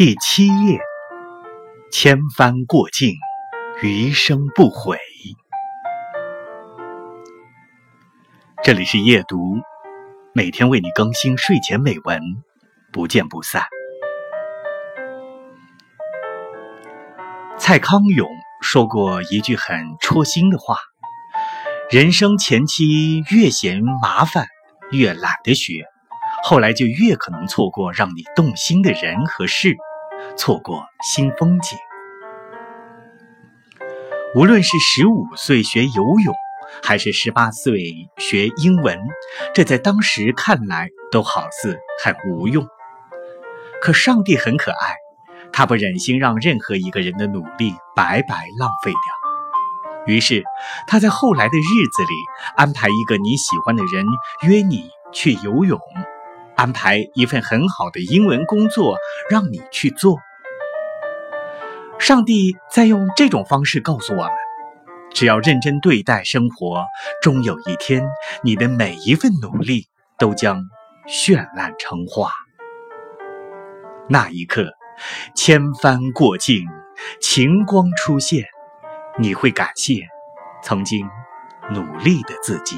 第七页，千帆过尽，余生不悔。这里是夜读，每天为你更新睡前美文，不见不散。蔡康永说过一句很戳心的话：人生前期越嫌麻烦，越懒得学，后来就越可能错过让你动心的人和事。错过新风景。无论是十五岁学游泳，还是十八岁学英文，这在当时看来都好似很无用。可上帝很可爱，他不忍心让任何一个人的努力白白浪费掉。于是，他在后来的日子里安排一个你喜欢的人约你去游泳。安排一份很好的英文工作让你去做。上帝在用这种方式告诉我们：只要认真对待生活，终有一天，你的每一份努力都将绚烂成花。那一刻，千帆过尽，晴光出现，你会感谢曾经努力的自己。